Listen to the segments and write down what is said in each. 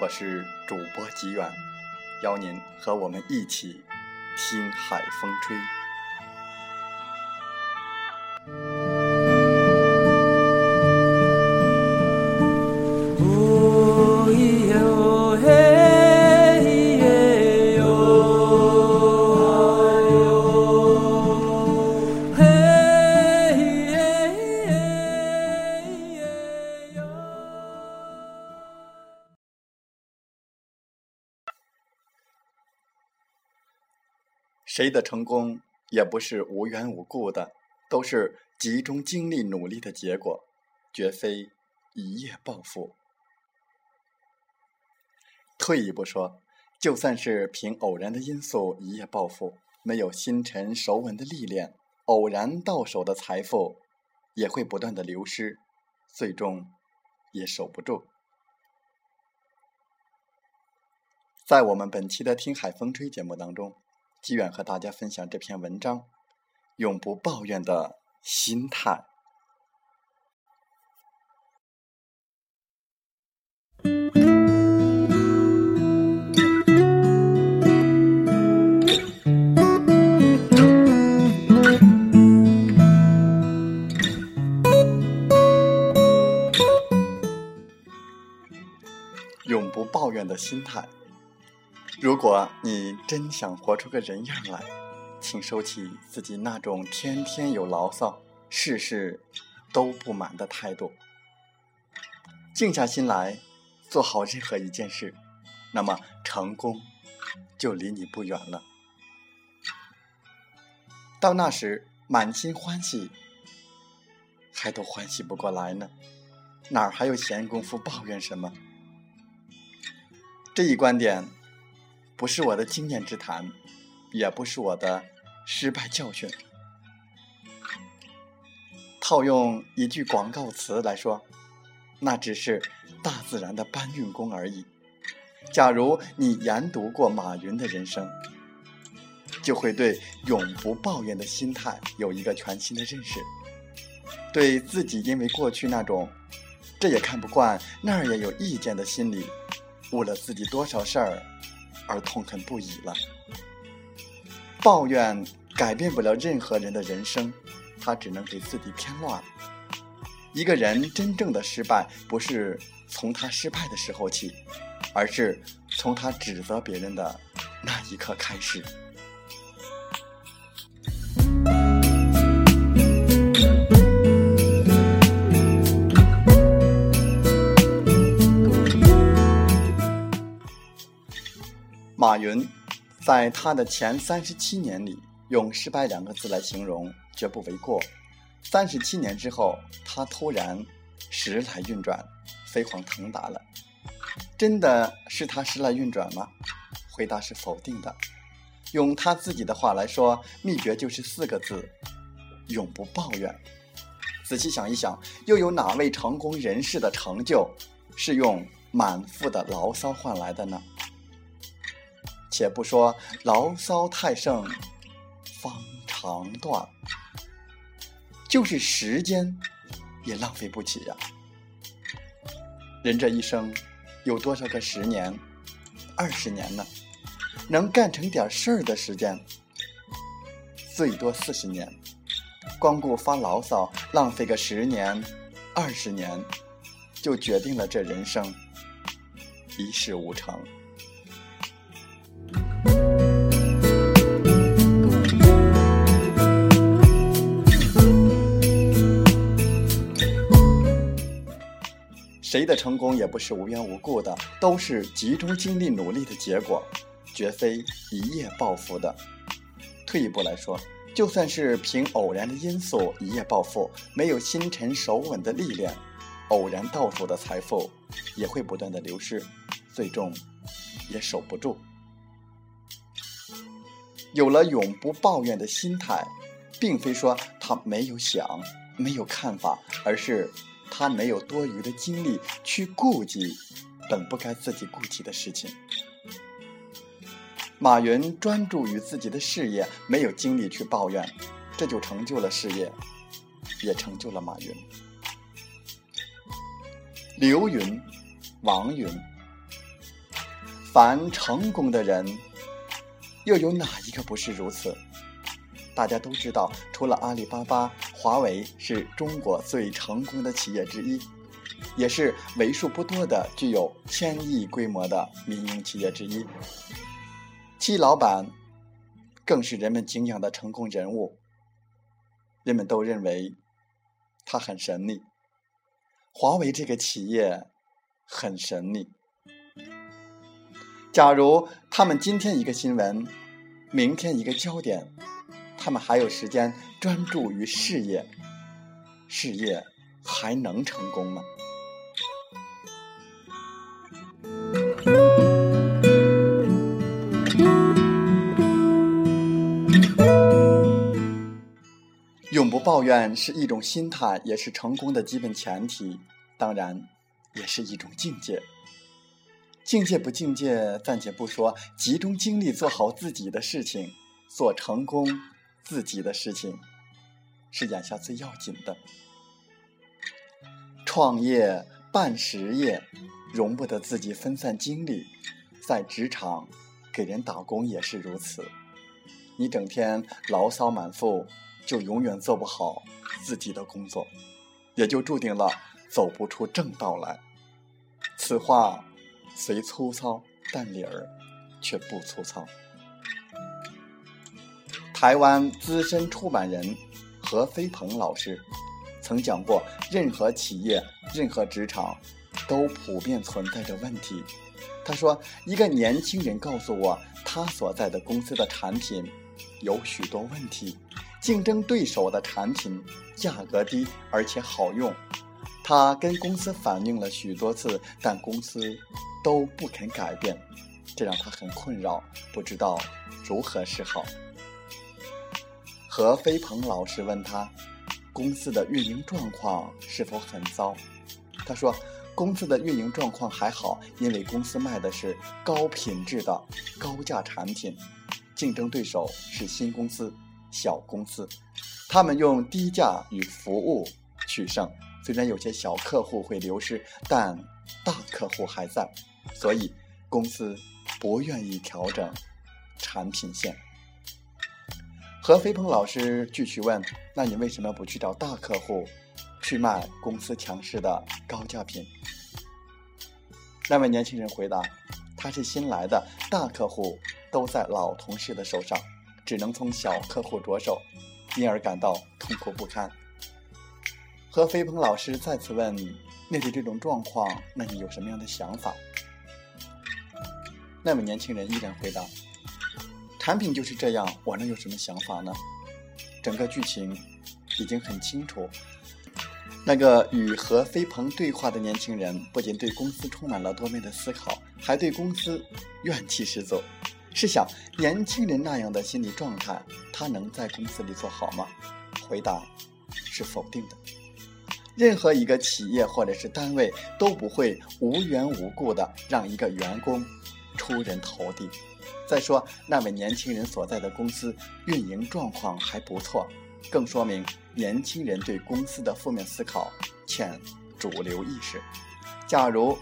我是主播吉远，邀您和我们一起听海风吹。谁的成功也不是无缘无故的，都是集中精力努力的结果，绝非一夜暴富。退一步说，就算是凭偶然的因素一夜暴富，没有心沉熟稳的历练，偶然到手的财富也会不断的流失，最终也守不住。在我们本期的《听海风吹》节目当中。机远和大家分享这篇文章：永不抱怨的心态。永不抱怨的心态。如果你真想活出个人样来，请收起自己那种天天有牢骚、事事都不满的态度，静下心来做好任何一件事，那么成功就离你不远了。到那时，满心欢喜，还都欢喜不过来呢，哪儿还有闲工夫抱怨什么？这一观点。不是我的经验之谈，也不是我的失败教训。套用一句广告词来说，那只是大自然的搬运工而已。假如你研读过马云的人生，就会对永不抱怨的心态有一个全新的认识。对自己因为过去那种这也看不惯，那儿也有意见的心理，误了自己多少事儿。而痛恨不已了。抱怨改变不了任何人的人生，他只能给自己添乱。一个人真正的失败，不是从他失败的时候起，而是从他指责别人的那一刻开始。云在他的前三十七年里，用“失败”两个字来形容绝不为过。三十七年之后，他突然时来运转，飞黄腾达了。真的是他时来运转吗？回答是否定的。用他自己的话来说，秘诀就是四个字：永不抱怨。仔细想一想，又有哪位成功人士的成就是用满腹的牢骚换来的呢？且不说牢骚太盛，方长断，就是时间也浪费不起呀。人这一生，有多少个十年、二十年呢？能干成点事儿的时间，最多四十年。光顾发牢骚，浪费个十年、二十年，就决定了这人生一事无成。谁的成功也不是无缘无故的，都是集中精力努力的结果，绝非一夜暴富的。退一步来说，就算是凭偶然的因素一夜暴富，没有心沉手稳的历练，偶然到手的财富也会不断的流失，最终也守不住。有了永不抱怨的心态，并非说他没有想、没有看法，而是。他没有多余的精力去顾及本不该自己顾及的事情。马云专注于自己的事业，没有精力去抱怨，这就成就了事业，也成就了马云。刘云、王云，凡成功的人，又有哪一个不是如此？大家都知道，除了阿里巴巴，华为是中国最成功的企业之一，也是为数不多的具有千亿规模的民营企业之一。其老板更是人们敬仰的成功人物，人们都认为他很神秘。华为这个企业很神秘。假如他们今天一个新闻，明天一个焦点。他们还有时间专注于事业，事业还能成功吗？永不抱怨是一种心态，也是成功的基本前提，当然，也是一种境界。境界不境界暂且不说，集中精力做好自己的事情，做成功。自己的事情是眼下最要紧的。创业办实业，容不得自己分散精力。在职场给人打工也是如此。你整天牢骚满腹，就永远做不好自己的工作，也就注定了走不出正道来。此话虽粗糙，但理儿却不粗糙。台湾资深出版人何飞鹏老师曾讲过：任何企业、任何职场都普遍存在着问题。他说：“一个年轻人告诉我，他所在的公司的产品有许多问题，竞争对手的产品价格低而且好用。他跟公司反映了许多次，但公司都不肯改变，这让他很困扰，不知道如何是好。”何飞鹏老师问他：“公司的运营状况是否很糟？”他说：“公司的运营状况还好，因为公司卖的是高品质的高价产品，竞争对手是新公司、小公司，他们用低价与服务取胜。虽然有些小客户会流失，但大客户还在，所以公司不愿意调整产品线。”何飞鹏老师继续问：“那你为什么不去找大客户，去卖公司强势的高价品？”那位年轻人回答：“他是新来的，大客户都在老同事的手上，只能从小客户着手，因而感到痛苦不堪。”何飞鹏老师再次问：“面对这种状况，那你有什么样的想法？”那位年轻人依然回答。产品就是这样，我能有什么想法呢？整个剧情已经很清楚。那个与何飞鹏对话的年轻人，不仅对公司充满了多面的思考，还对公司怨气十足。试想，年轻人那样的心理状态，他能在公司里做好吗？回答是否定的。任何一个企业或者是单位都不会无缘无故的让一个员工出人头地。再说，那位年轻人所在的公司运营状况还不错，更说明年轻人对公司的负面思考欠主流意识。假如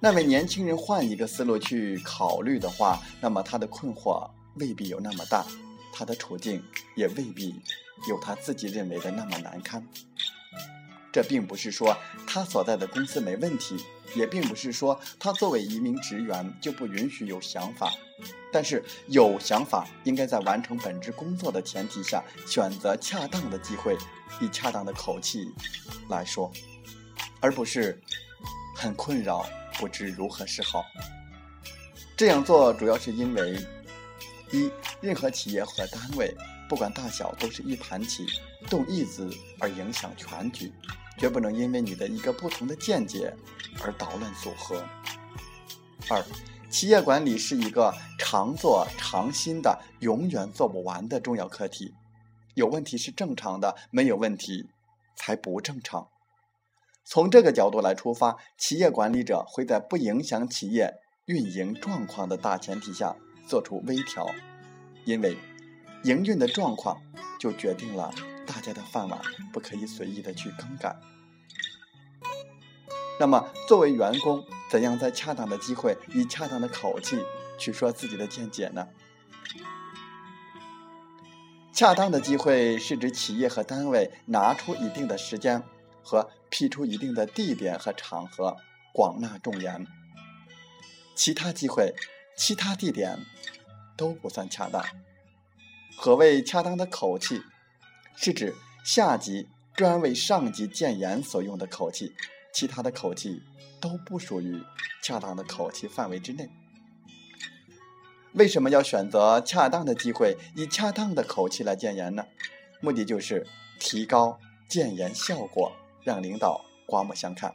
那位年轻人换一个思路去考虑的话，那么他的困惑未必有那么大，他的处境也未必有他自己认为的那么难堪。这并不是说他所在的公司没问题，也并不是说他作为一名职员就不允许有想法。但是有想法应该在完成本职工作的前提下，选择恰当的机会，以恰当的口气来说，而不是很困扰，不知如何是好。这样做主要是因为，一，任何企业和单位，不管大小，都是一盘棋，动一子而影响全局。绝不能因为你的一个不同的见解而捣乱组合。二，企业管理是一个常做常新的、永远做不完的重要课题。有问题是正常的，没有问题才不正常。从这个角度来出发，企业管理者会在不影响企业运营状况的大前提下做出微调，因为营运的状况就决定了。大家的饭碗不可以随意的去更改。那么，作为员工，怎样在恰当的机会，以恰当的口气去说自己的见解呢？恰当的机会是指企业和单位拿出一定的时间和辟出一定的地点和场合，广纳众言。其他机会、其他地点都不算恰当。何谓恰当的口气？是指下级专为上级谏言所用的口气，其他的口气都不属于恰当的口气范围之内。为什么要选择恰当的机会，以恰当的口气来谏言呢？目的就是提高谏言效果，让领导刮目相看。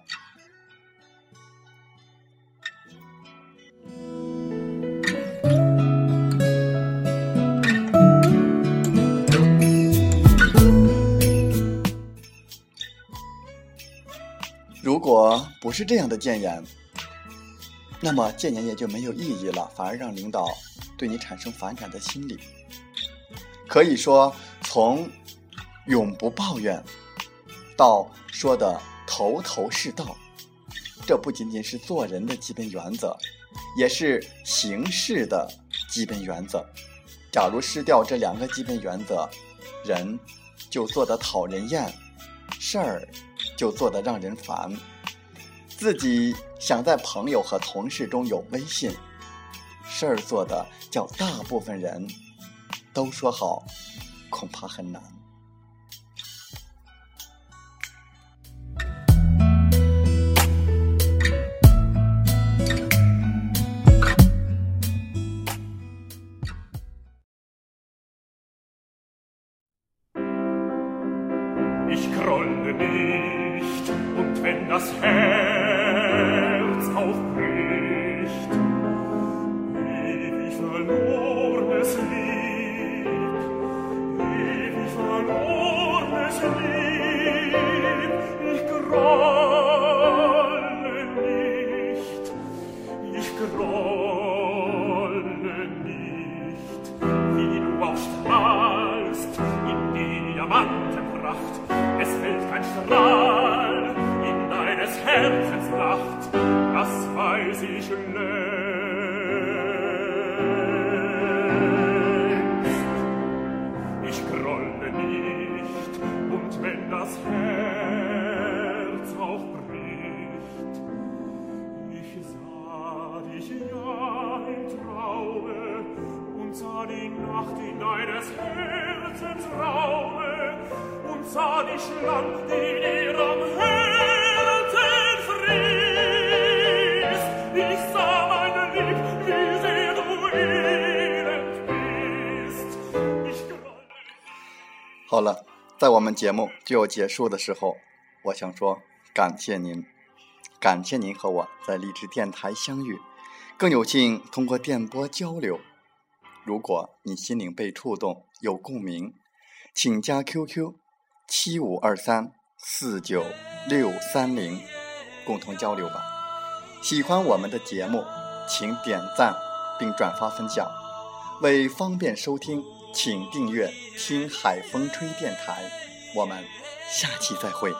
如果不是这样的谏言，那么谏言也就没有意义了，反而让领导对你产生反感的心理。可以说，从永不抱怨到说的头头是道，这不仅仅是做人的基本原则，也是行事的基本原则。假如失掉这两个基本原则，人就做得讨人厌，事儿。就做得让人烦，自己想在朋友和同事中有威信，事儿做的叫大部分人都说好，恐怕很难。Holy 好了，在我们节目就要结束的时候，我想说感谢您，感谢您和我在励志电台相遇，更有幸通过电波交流。如果你心灵被触动，有共鸣，请加 QQ 七五二三四九六三零，共同交流吧。喜欢我们的节目，请点赞并转发分享，为方便收听。请订阅“听海风吹电台”，我们下期再会。